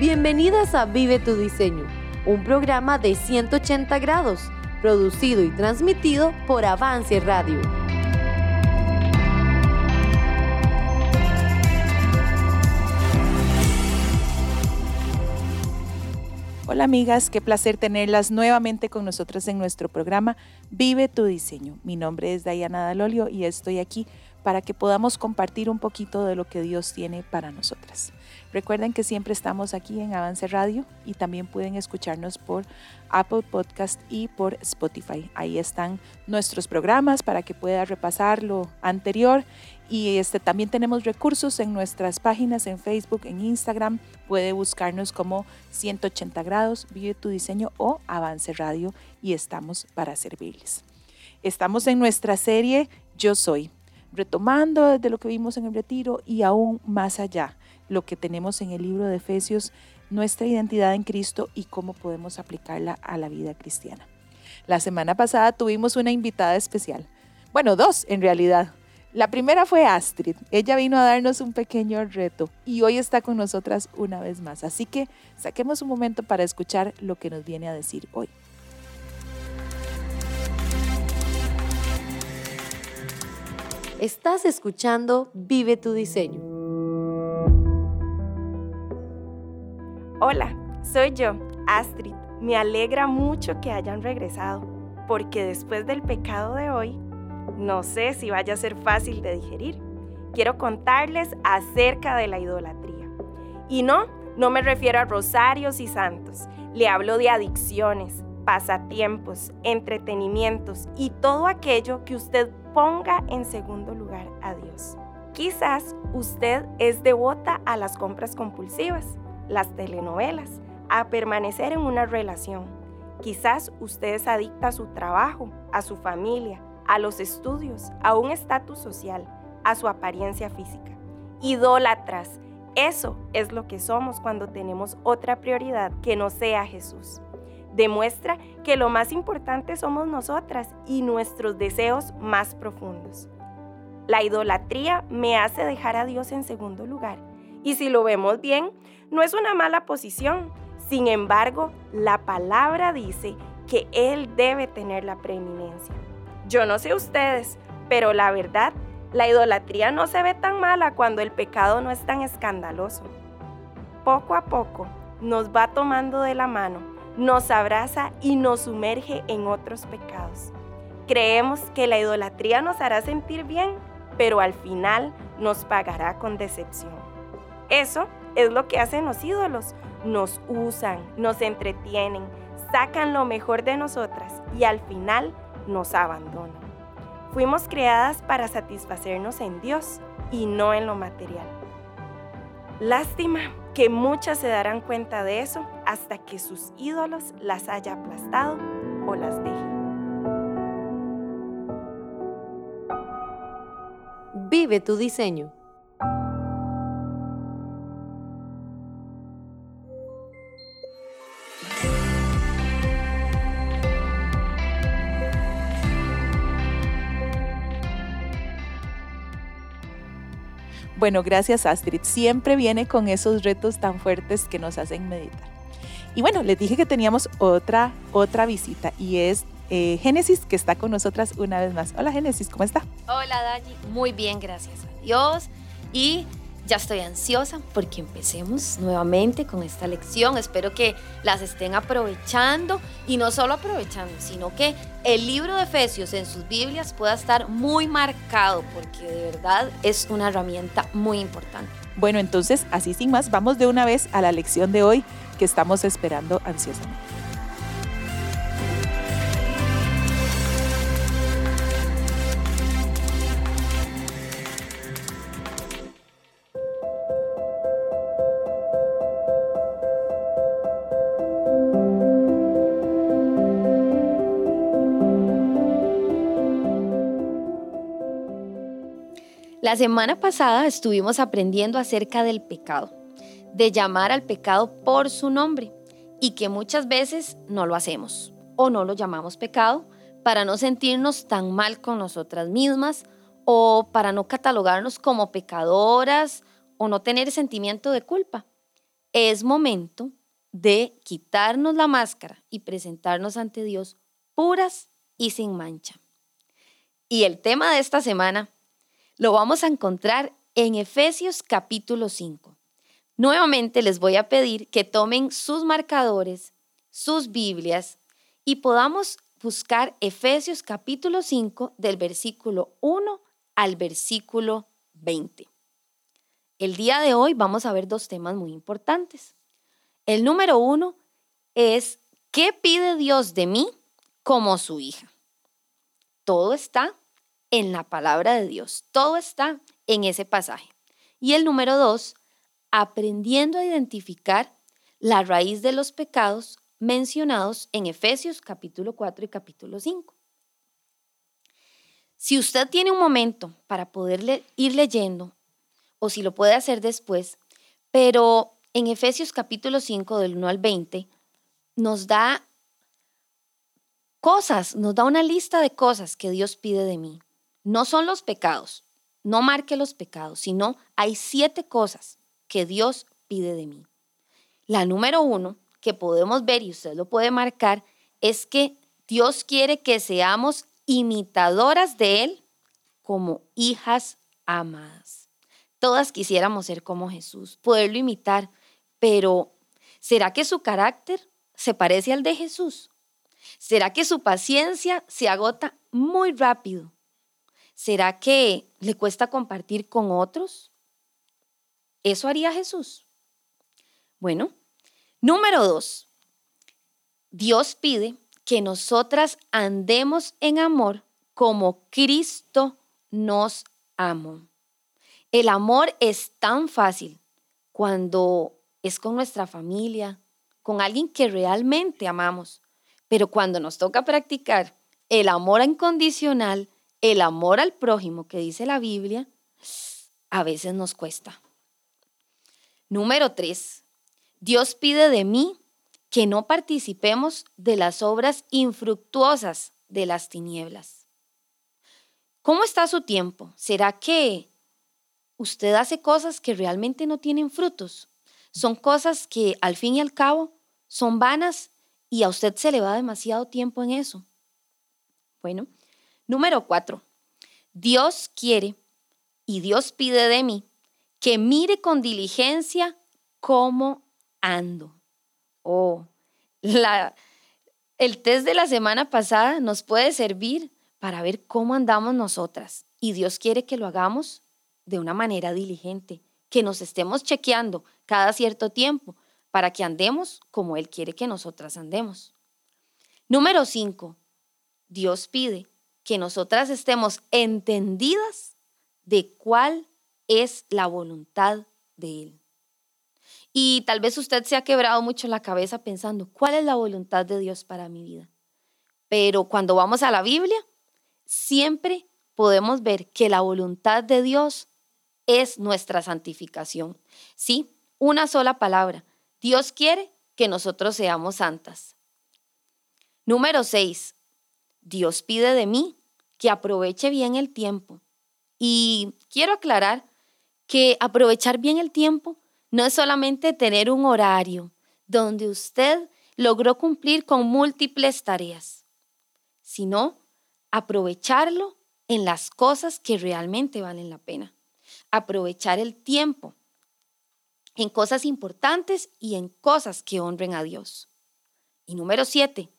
Bienvenidas a Vive tu Diseño, un programa de 180 grados, producido y transmitido por Avance Radio. Hola amigas, qué placer tenerlas nuevamente con nosotros en nuestro programa Vive tu diseño. Mi nombre es Dayana Dalolio y estoy aquí para que podamos compartir un poquito de lo que Dios tiene para nosotras. Recuerden que siempre estamos aquí en Avance Radio y también pueden escucharnos por Apple Podcast y por Spotify. Ahí están nuestros programas para que pueda repasar lo anterior y este, también tenemos recursos en nuestras páginas en Facebook, en Instagram. Puede buscarnos como 180 grados, Vive tu diseño o Avance Radio y estamos para servirles. Estamos en nuestra serie Yo Soy, retomando desde lo que vimos en el retiro y aún más allá lo que tenemos en el libro de Efesios, nuestra identidad en Cristo y cómo podemos aplicarla a la vida cristiana. La semana pasada tuvimos una invitada especial. Bueno, dos en realidad. La primera fue Astrid. Ella vino a darnos un pequeño reto y hoy está con nosotras una vez más. Así que saquemos un momento para escuchar lo que nos viene a decir hoy. Estás escuchando Vive tu diseño Hola, soy yo, Astrid. Me alegra mucho que hayan regresado, porque después del pecado de hoy, no sé si vaya a ser fácil de digerir. Quiero contarles acerca de la idolatría. Y no, no me refiero a rosarios y santos. Le hablo de adicciones, pasatiempos, entretenimientos y todo aquello que usted ponga en segundo lugar a Dios. Quizás usted es devota a las compras compulsivas las telenovelas, a permanecer en una relación. Quizás usted es adicta a su trabajo, a su familia, a los estudios, a un estatus social, a su apariencia física. Idólatras, eso es lo que somos cuando tenemos otra prioridad que no sea Jesús. Demuestra que lo más importante somos nosotras y nuestros deseos más profundos. La idolatría me hace dejar a Dios en segundo lugar. Y si lo vemos bien, no es una mala posición. Sin embargo, la palabra dice que Él debe tener la preeminencia. Yo no sé ustedes, pero la verdad, la idolatría no se ve tan mala cuando el pecado no es tan escandaloso. Poco a poco nos va tomando de la mano, nos abraza y nos sumerge en otros pecados. Creemos que la idolatría nos hará sentir bien, pero al final nos pagará con decepción. Eso es lo que hacen los ídolos. Nos usan, nos entretienen, sacan lo mejor de nosotras y al final nos abandonan. Fuimos creadas para satisfacernos en Dios y no en lo material. Lástima que muchas se darán cuenta de eso hasta que sus ídolos las haya aplastado o las deje. Vive tu diseño. Bueno, gracias Astrid. Siempre viene con esos retos tan fuertes que nos hacen meditar. Y bueno, les dije que teníamos otra, otra visita y es eh, Génesis que está con nosotras una vez más. Hola Génesis, ¿cómo está? Hola Dani, muy bien, gracias a Dios. Y ya estoy ansiosa porque empecemos nuevamente con esta lección. Espero que las estén aprovechando y no solo aprovechando, sino que el libro de Efesios en sus Biblias pueda estar muy marcado porque de verdad es una herramienta muy importante. Bueno, entonces, así sin más, vamos de una vez a la lección de hoy que estamos esperando ansiosamente. Semana pasada estuvimos aprendiendo acerca del pecado, de llamar al pecado por su nombre y que muchas veces no lo hacemos o no lo llamamos pecado para no sentirnos tan mal con nosotras mismas o para no catalogarnos como pecadoras o no tener sentimiento de culpa. es momento de quitarnos la máscara y presentarnos ante Dios puras y sin mancha. Y el tema de esta semana lo vamos a encontrar en Efesios capítulo 5. Nuevamente les voy a pedir que tomen sus marcadores, sus Biblias y podamos buscar Efesios capítulo 5 del versículo 1 al versículo 20. El día de hoy vamos a ver dos temas muy importantes. El número uno es, ¿qué pide Dios de mí como su hija? Todo está en la palabra de Dios, todo está en ese pasaje. Y el número dos, aprendiendo a identificar la raíz de los pecados mencionados en Efesios capítulo 4 y capítulo 5. Si usted tiene un momento para poder ir leyendo, o si lo puede hacer después, pero en Efesios capítulo 5 del 1 al 20 nos da cosas, nos da una lista de cosas que Dios pide de mí. No son los pecados, no marque los pecados, sino hay siete cosas que Dios pide de mí. La número uno que podemos ver, y usted lo puede marcar, es que Dios quiere que seamos imitadoras de Él como hijas amadas. Todas quisiéramos ser como Jesús, poderlo imitar, pero ¿será que su carácter se parece al de Jesús? ¿Será que su paciencia se agota muy rápido? ¿Será que le cuesta compartir con otros? ¿Eso haría Jesús? Bueno, número dos, Dios pide que nosotras andemos en amor como Cristo nos amó. El amor es tan fácil cuando es con nuestra familia, con alguien que realmente amamos, pero cuando nos toca practicar el amor incondicional, el amor al prójimo que dice la Biblia, a veces nos cuesta. Número tres, Dios pide de mí que no participemos de las obras infructuosas de las tinieblas. ¿Cómo está su tiempo? ¿Será que usted hace cosas que realmente no tienen frutos? Son cosas que al fin y al cabo son vanas y a usted se le va demasiado tiempo en eso. Bueno, número cuatro. Dios quiere y Dios pide de mí que mire con diligencia cómo ando. Oh, la, el test de la semana pasada nos puede servir para ver cómo andamos nosotras. Y Dios quiere que lo hagamos de una manera diligente, que nos estemos chequeando cada cierto tiempo para que andemos como Él quiere que nosotras andemos. Número 5. Dios pide que nosotras estemos entendidas de cuál es la voluntad de Él. Y tal vez usted se ha quebrado mucho la cabeza pensando, ¿cuál es la voluntad de Dios para mi vida? Pero cuando vamos a la Biblia, siempre podemos ver que la voluntad de Dios es nuestra santificación. Sí, una sola palabra. Dios quiere que nosotros seamos santas. Número 6. Dios pide de mí que aproveche bien el tiempo. Y quiero aclarar que aprovechar bien el tiempo no es solamente tener un horario donde usted logró cumplir con múltiples tareas, sino aprovecharlo en las cosas que realmente valen la pena. Aprovechar el tiempo en cosas importantes y en cosas que honren a Dios. Y número siete,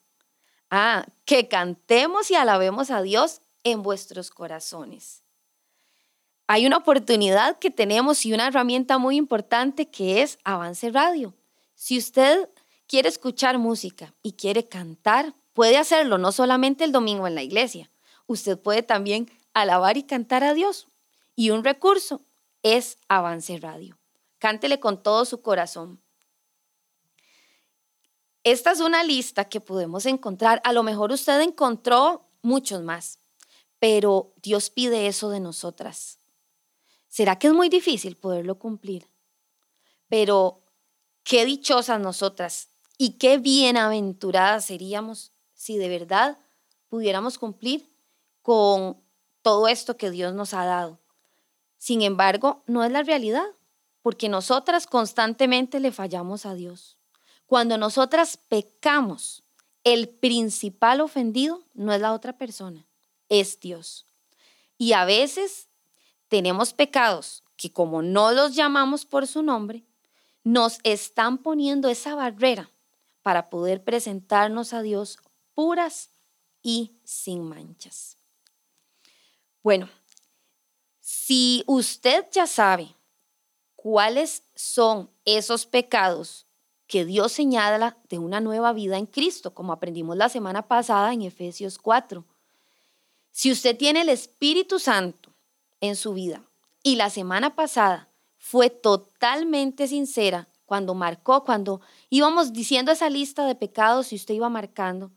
ah, que cantemos y alabemos a Dios en vuestros corazones hay una oportunidad que tenemos y una herramienta muy importante que es Avance Radio. Si usted quiere escuchar música y quiere cantar, puede hacerlo no solamente el domingo en la iglesia, usted puede también alabar y cantar a Dios. Y un recurso es Avance Radio. Cántele con todo su corazón. Esta es una lista que podemos encontrar. A lo mejor usted encontró muchos más, pero Dios pide eso de nosotras. ¿Será que es muy difícil poderlo cumplir? Pero qué dichosas nosotras y qué bienaventuradas seríamos si de verdad pudiéramos cumplir con todo esto que Dios nos ha dado. Sin embargo, no es la realidad, porque nosotras constantemente le fallamos a Dios. Cuando nosotras pecamos, el principal ofendido no es la otra persona, es Dios. Y a veces tenemos pecados que como no los llamamos por su nombre, nos están poniendo esa barrera para poder presentarnos a Dios puras y sin manchas. Bueno, si usted ya sabe cuáles son esos pecados que Dios señala de una nueva vida en Cristo, como aprendimos la semana pasada en Efesios 4. Si usted tiene el Espíritu Santo en su vida y la semana pasada fue totalmente sincera cuando marcó, cuando íbamos diciendo esa lista de pecados y usted iba marcando,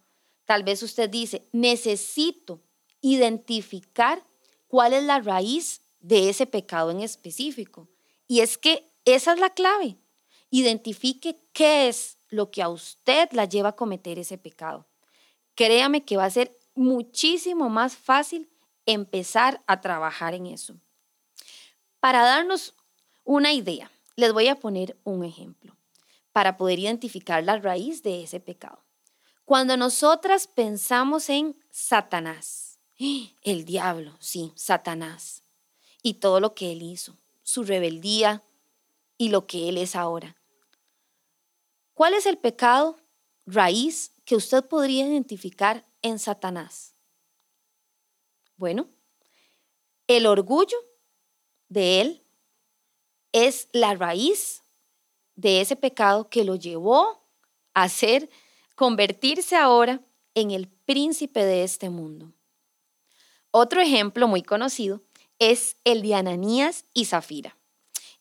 tal vez usted dice, necesito identificar cuál es la raíz de ese pecado en específico. Y es que esa es la clave. Identifique qué es lo que a usted la lleva a cometer ese pecado. Créame que va a ser muchísimo más fácil empezar a trabajar en eso. Para darnos una idea, les voy a poner un ejemplo para poder identificar la raíz de ese pecado. Cuando nosotras pensamos en Satanás, el diablo, sí, Satanás, y todo lo que él hizo, su rebeldía y lo que él es ahora. ¿Cuál es el pecado raíz que usted podría identificar en Satanás? Bueno, el orgullo de él es la raíz de ese pecado que lo llevó a ser, convertirse ahora en el príncipe de este mundo. Otro ejemplo muy conocido es el de Ananías y Zafira.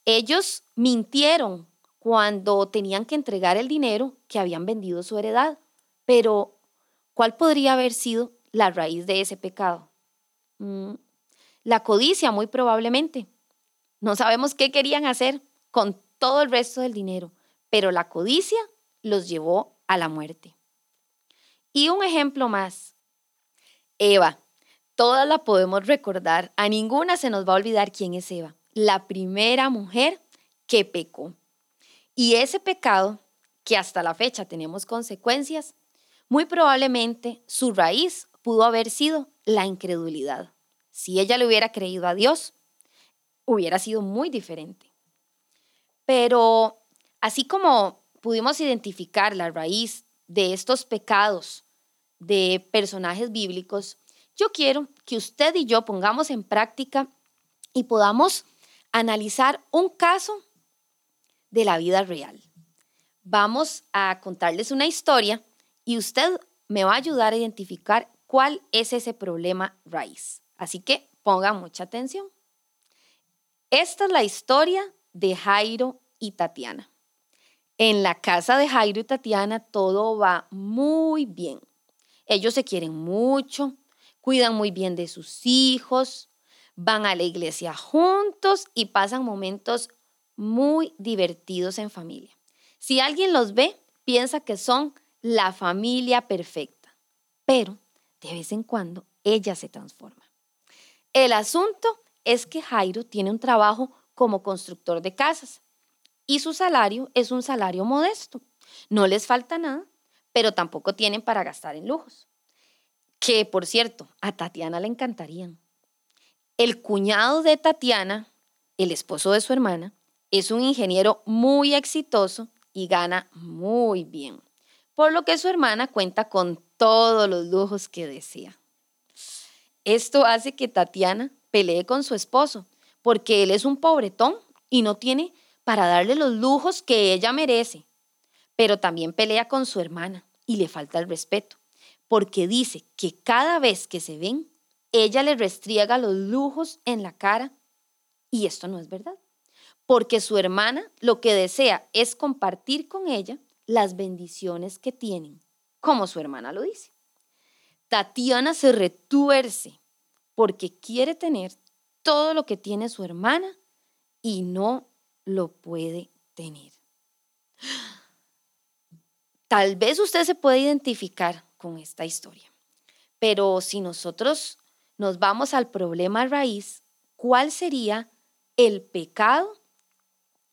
Ellos mintieron cuando tenían que entregar el dinero que habían vendido su heredad, pero ¿cuál podría haber sido la raíz de ese pecado? Mm, la codicia, muy probablemente. No sabemos qué querían hacer con todo el resto del dinero, pero la codicia los llevó a la muerte. Y un ejemplo más. Eva, todas la podemos recordar, a ninguna se nos va a olvidar quién es Eva, la primera mujer que pecó. Y ese pecado, que hasta la fecha tenemos consecuencias, muy probablemente su raíz pudo haber sido la incredulidad. Si ella le hubiera creído a Dios, hubiera sido muy diferente. Pero así como pudimos identificar la raíz de estos pecados de personajes bíblicos, yo quiero que usted y yo pongamos en práctica y podamos analizar un caso de la vida real. Vamos a contarles una historia y usted me va a ayudar a identificar cuál es ese problema raíz. Así que ponga mucha atención. Esta es la historia de Jairo y Tatiana. En la casa de Jairo y Tatiana todo va muy bien. Ellos se quieren mucho, cuidan muy bien de sus hijos, van a la iglesia juntos y pasan momentos muy divertidos en familia. Si alguien los ve, piensa que son la familia perfecta, pero de vez en cuando ella se transforma. El asunto es que Jairo tiene un trabajo como constructor de casas y su salario es un salario modesto. No les falta nada, pero tampoco tienen para gastar en lujos que por cierto, a Tatiana le encantarían. El cuñado de Tatiana, el esposo de su hermana, es un ingeniero muy exitoso y gana muy bien, por lo que su hermana cuenta con todos los lujos que desea. Esto hace que Tatiana pelee con su esposo, porque él es un pobretón y no tiene para darle los lujos que ella merece, pero también pelea con su hermana y le falta el respeto porque dice que cada vez que se ven, ella le restriega los lujos en la cara y esto no es verdad, porque su hermana lo que desea es compartir con ella las bendiciones que tienen, como su hermana lo dice. Tatiana se retuerce porque quiere tener todo lo que tiene su hermana y no lo puede tener. Tal vez usted se puede identificar con esta historia. Pero si nosotros nos vamos al problema raíz, ¿cuál sería el pecado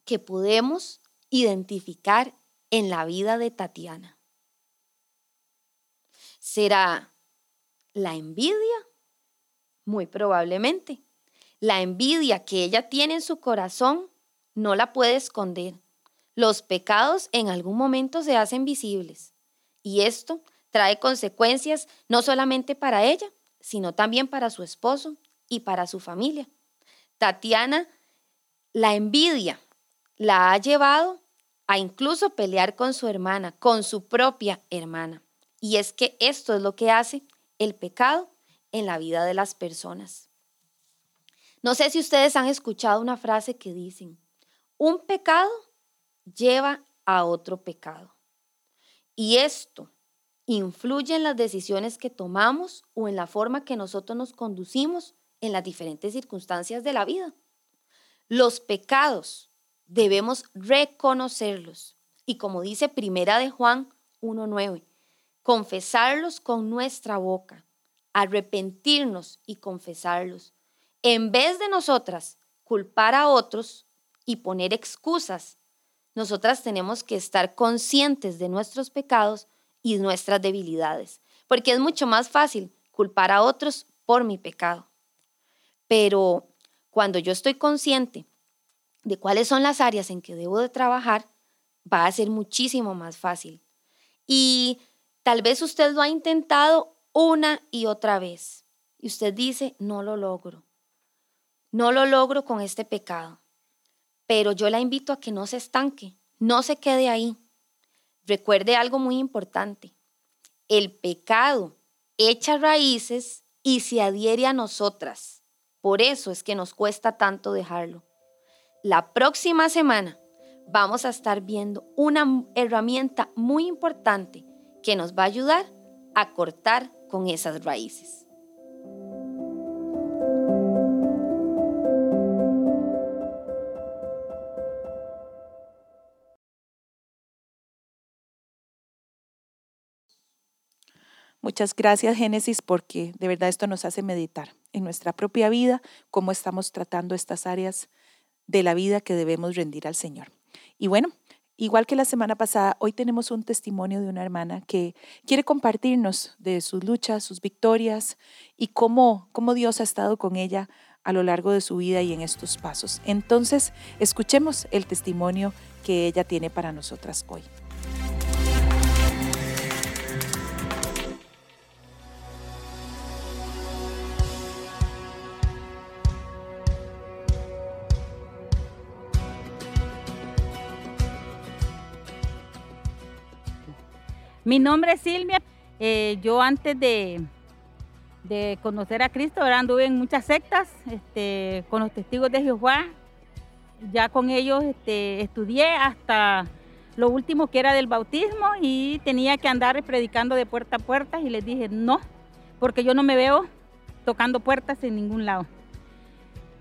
que podemos identificar en la vida de Tatiana? ¿Será la envidia? Muy probablemente. La envidia que ella tiene en su corazón no la puede esconder. Los pecados en algún momento se hacen visibles y esto trae consecuencias no solamente para ella, sino también para su esposo y para su familia. Tatiana, la envidia la ha llevado a incluso pelear con su hermana, con su propia hermana. Y es que esto es lo que hace el pecado en la vida de las personas. No sé si ustedes han escuchado una frase que dicen, un pecado lleva a otro pecado. Y esto influye en las decisiones que tomamos o en la forma que nosotros nos conducimos en las diferentes circunstancias de la vida. Los pecados debemos reconocerlos y como dice Primera de Juan 1:9, confesarlos con nuestra boca, arrepentirnos y confesarlos. En vez de nosotras culpar a otros y poner excusas, nosotras tenemos que estar conscientes de nuestros pecados y nuestras debilidades, porque es mucho más fácil culpar a otros por mi pecado. Pero cuando yo estoy consciente de cuáles son las áreas en que debo de trabajar, va a ser muchísimo más fácil. Y tal vez usted lo ha intentado una y otra vez y usted dice, no lo logro. No lo logro con este pecado. Pero yo la invito a que no se estanque, no se quede ahí. Recuerde algo muy importante. El pecado echa raíces y se adhiere a nosotras. Por eso es que nos cuesta tanto dejarlo. La próxima semana vamos a estar viendo una herramienta muy importante que nos va a ayudar a cortar con esas raíces. Muchas gracias Génesis porque de verdad esto nos hace meditar en nuestra propia vida, cómo estamos tratando estas áreas de la vida que debemos rendir al Señor. Y bueno, igual que la semana pasada, hoy tenemos un testimonio de una hermana que quiere compartirnos de sus luchas, sus victorias y cómo, cómo Dios ha estado con ella a lo largo de su vida y en estos pasos. Entonces, escuchemos el testimonio que ella tiene para nosotras hoy. Mi nombre es Silvia. Eh, yo antes de, conocer a Cristo, anduve en muchas sectas este, con los testigos de Jehová. Ya con ellos este, estudié hasta lo último que era del bautismo y tenía que andar predicando de puerta a puerta y les dije no, porque yo no me veo tocando puertas en ningún lado.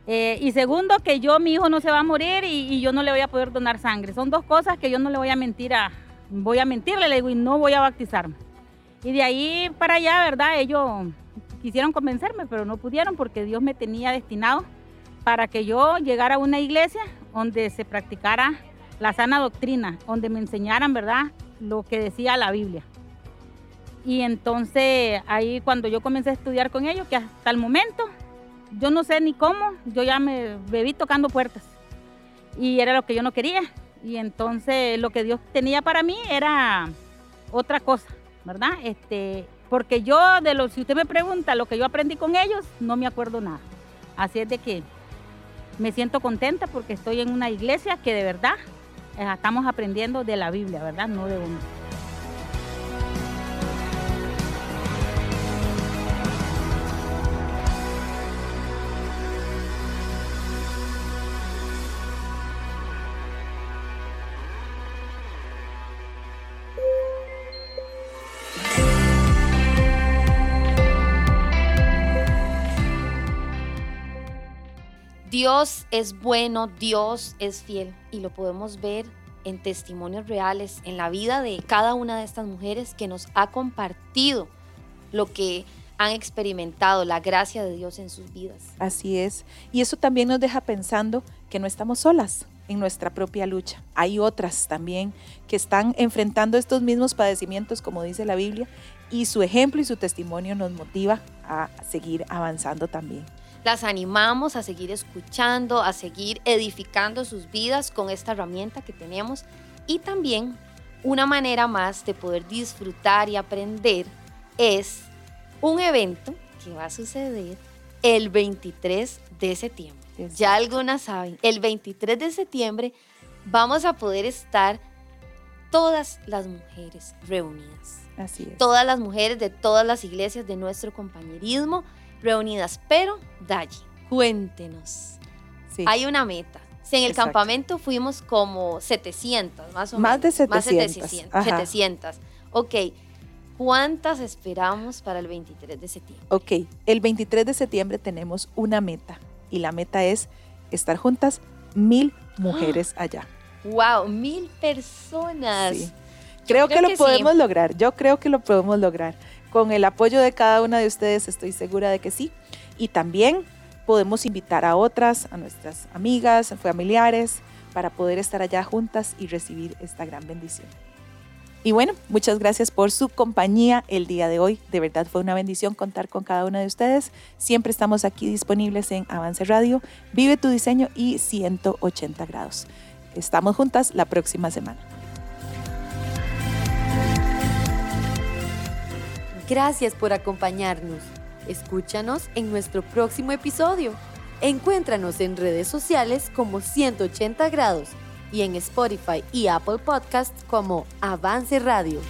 Eh, y segundo, que yo, mi hijo no se va a morir y, y, yo no le voy a poder donar sangre. Son dos cosas que yo no le voy a mentir a, voy a mentirle, le digo, y no voy a bautizarme. Y de ahí para allá, ¿verdad? Ellos quisieron convencerme, pero no pudieron porque Dios me tenía destinado para que yo llegara a una iglesia donde se practicara la sana doctrina, donde me enseñaran, ¿verdad?, lo que decía la Biblia. Y entonces ahí cuando yo comencé a estudiar con ellos, que hasta el momento, yo no sé ni cómo, yo ya me bebí tocando puertas. Y era lo que yo no quería. Y entonces lo que Dios tenía para mí era otra cosa, ¿verdad? Este, porque yo de lo, si usted me pregunta lo que yo aprendí con ellos, no me acuerdo nada. Así es de que me siento contenta porque estoy en una iglesia que de verdad eh, estamos aprendiendo de la Biblia, ¿verdad? No de uno. Dios es bueno, Dios es fiel y lo podemos ver en testimonios reales, en la vida de cada una de estas mujeres que nos ha compartido lo que han experimentado, la gracia de Dios en sus vidas. Así es. Y eso también nos deja pensando que no estamos solas, en nuestra propia lucha. Hay otras también que están enfrentando estos mismos padecimientos, como dice la Biblia, y su ejemplo y su testimonio nos motiva a seguir avanzando también. Las animamos a seguir escuchando, a seguir edificando sus vidas con esta herramienta que tenemos y también una manera más de poder disfrutar y aprender es un evento que va a suceder el 23 de septiembre. Ya algunas saben, el 23 de septiembre vamos a poder estar todas las mujeres reunidas. Así es. Todas las mujeres de todas las iglesias de nuestro compañerismo reunidas. Pero, Dayi, cuéntenos. Sí. Hay una meta. Si en el Exacto. campamento fuimos como 700, más o Más de menos. Más 700, 700. ajá. 700. Ok. ¿Cuántas esperamos para el 23 de septiembre? Ok, el 23 de septiembre tenemos una meta y la meta es estar juntas mil mujeres allá. ¡Wow! Mil personas. Sí. Creo, que, lo podemos lograr, yo creo que lo podemos lograr. Con el apoyo de cada una de ustedes estoy segura de que sí. Y también podemos invitar a otras, a nuestras amigas, familiares, para poder estar allá juntas y recibir esta gran bendición. Y bueno, muchas gracias por su compañía el día de hoy. De verdad fue una bendición contar con cada una de ustedes. Siempre estamos aquí disponibles en Avance Radio, Vive tu diseño y 180 grados. Estamos juntas la próxima semana. Gracias por acompañarnos. Escúchanos en nuestro próximo episodio. Encuéntranos en redes sociales como 180 grados y en Spotify y Apple Podcasts como Avance Radio.